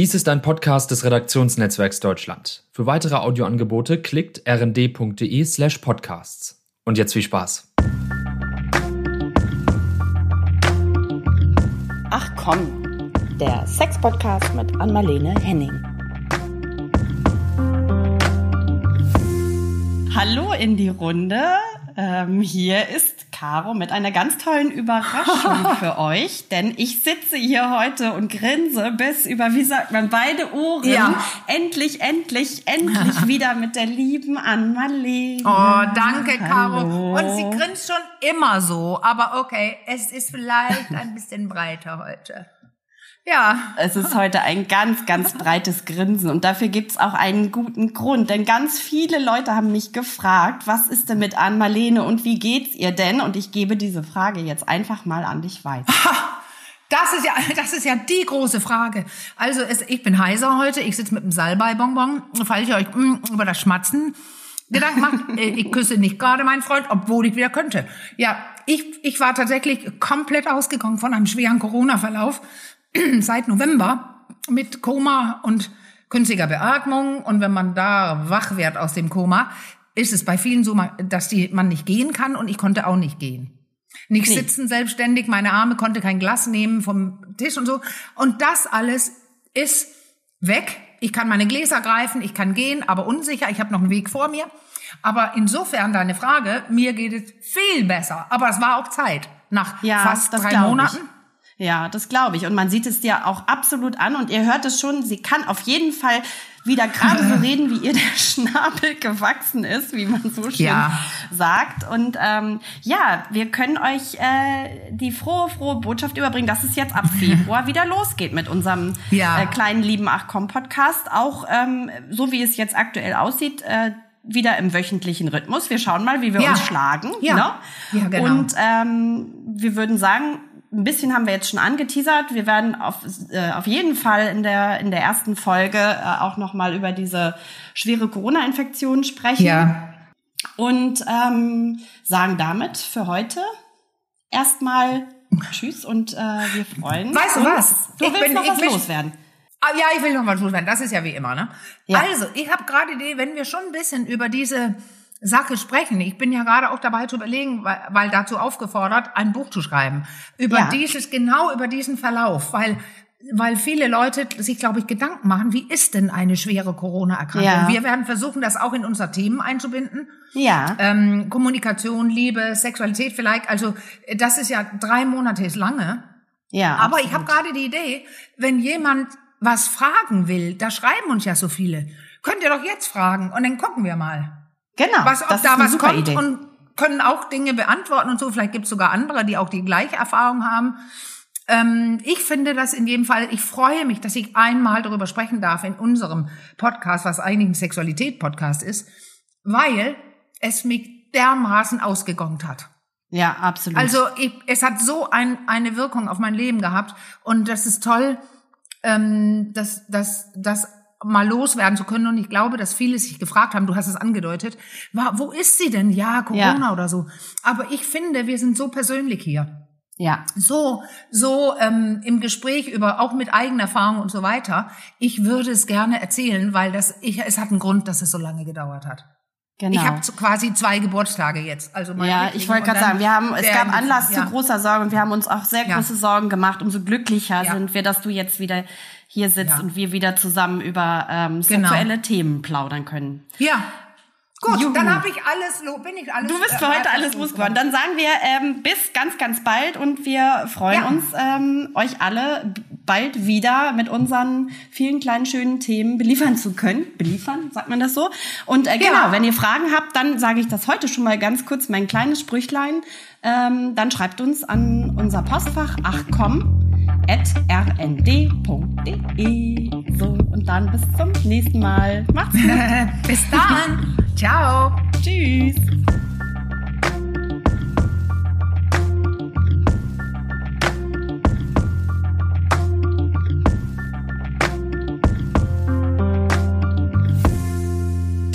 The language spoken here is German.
Dies ist ein Podcast des Redaktionsnetzwerks Deutschland. Für weitere Audioangebote klickt rnd.de slash podcasts. Und jetzt viel Spaß. Ach komm, der Sex-Podcast mit Anmalene Henning. Hallo in die Runde. Ähm, hier ist Caro mit einer ganz tollen Überraschung für euch, denn ich sitze hier heute und grinse bis über, wie sagt man, beide Ohren. Ja. Endlich, endlich, endlich wieder mit der lieben Ann-Marlene. Oh, danke, Caro. Und sie grinst schon immer so, aber okay, es ist vielleicht ein bisschen breiter heute. Ja. Es ist heute ein ganz, ganz breites Grinsen und dafür gibt's auch einen guten Grund, denn ganz viele Leute haben mich gefragt, was ist denn mit Ann Marlene und wie geht's ihr denn? Und ich gebe diese Frage jetzt einfach mal an dich weiter. Das ist ja, das ist ja die große Frage. Also es, ich bin heiser heute, ich sitze mit dem Salbei-Bonbon, falls ihr euch mm, über das Schmatzen Gedanken macht, äh, ich küsse nicht gerade meinen Freund, obwohl ich wieder könnte. Ja, ich, ich war tatsächlich komplett ausgegangen von einem schweren Corona-Verlauf seit November mit Koma und künstlicher Beatmung. Und wenn man da wach wird aus dem Koma, ist es bei vielen so, dass die, man nicht gehen kann und ich konnte auch nicht gehen. Nicht nee. sitzen selbstständig, meine Arme konnte kein Glas nehmen vom Tisch und so. Und das alles ist weg. Ich kann meine Gläser greifen, ich kann gehen, aber unsicher, ich habe noch einen Weg vor mir. Aber insofern deine Frage, mir geht es viel besser. Aber es war auch Zeit. Nach ja, fast drei Monaten. Ich. Ja, das glaube ich. Und man sieht es dir auch absolut an. Und ihr hört es schon, sie kann auf jeden Fall wieder gerade so reden, wie ihr der Schnabel gewachsen ist, wie man so schön ja. sagt. Und ähm, ja, wir können euch äh, die frohe, frohe Botschaft überbringen, dass es jetzt ab Februar wieder losgeht mit unserem ja. äh, kleinen lieben Ach komm Podcast. Auch ähm, so wie es jetzt aktuell aussieht. Äh, wieder im wöchentlichen Rhythmus. Wir schauen mal, wie wir ja. uns schlagen. Ja. Ne? ja genau. Und ähm, wir würden sagen, ein bisschen haben wir jetzt schon angeteasert. Wir werden auf, äh, auf jeden Fall in der, in der ersten Folge äh, auch nochmal über diese schwere Corona-Infektion sprechen. Ja. Und ähm, sagen damit für heute erstmal Tschüss und äh, wir freuen Weißt du was? Du ich willst bin, noch was loswerden. Ah, ja, ich will noch was loswerden. Das ist ja wie immer, ne? Ja. Also, ich habe gerade die, wenn wir schon ein bisschen über diese Sache sprechen. Ich bin ja gerade auch dabei zu überlegen, weil, weil dazu aufgefordert, ein Buch zu schreiben. Über ja. dieses, genau über diesen Verlauf, weil weil viele Leute sich, glaube ich, Gedanken machen, wie ist denn eine schwere Corona-Erkrankung? Ja. Wir werden versuchen, das auch in unser Themen einzubinden. Ja. Ähm, Kommunikation, Liebe, Sexualität vielleicht. Also das ist ja drei Monate ist lange. Ja. Aber absolut. ich habe gerade die Idee, wenn jemand was fragen will, da schreiben uns ja so viele, könnt ihr doch jetzt fragen und dann gucken wir mal. Genau. Was, ob da was kommt Idee. und können auch Dinge beantworten und so. Vielleicht gibt es sogar andere, die auch die gleiche Erfahrung haben. Ähm, ich finde das in jedem Fall, ich freue mich, dass ich einmal darüber sprechen darf in unserem Podcast, was eigentlich ein Sexualität-Podcast ist, weil es mich dermaßen ausgegongt hat. Ja, absolut. Also ich, es hat so ein, eine Wirkung auf mein Leben gehabt und das ist toll, ähm, dass, dass, dass mal loswerden zu können. Und ich glaube, dass viele sich gefragt haben, du hast es angedeutet, war, wo ist sie denn? Ja, Corona ja. oder so. Aber ich finde, wir sind so persönlich hier. Ja. So, so ähm, im Gespräch über, auch mit eigener Erfahrung und so weiter. Ich würde es gerne erzählen, weil das, ich, es hat einen Grund, dass es so lange gedauert hat. Genau. Ich habe quasi zwei Geburtstage jetzt. Also ja, ich wollte gerade sagen, wir haben, es gab Anlass ja. zu großer Sorge und wir haben uns auch sehr große ja. Sorgen gemacht. Umso glücklicher ja. sind wir, dass du jetzt wieder hier sitzt und wir wieder zusammen über ähm, genau. sexuelle genau. Themen plaudern können. Ja. Gut, Juhu. dann habe ich alles, bin ich alles. Du bist für äh, heute alles losgeworden. Dann sagen wir ähm, bis ganz, ganz bald und wir freuen uns, ähm, euch alle bald wieder mit unseren vielen kleinen schönen Themen beliefern zu können. Beliefern, sagt man das so? Und äh, genau, ja. wenn ihr Fragen habt, dann sage ich das heute schon mal ganz kurz, mein kleines Sprüchlein. Ähm, dann schreibt uns an unser Postfach, ach komm, rnd.de. So, und dann bis zum nächsten Mal. Macht's gut. bis dann. Ciao. Tschüss.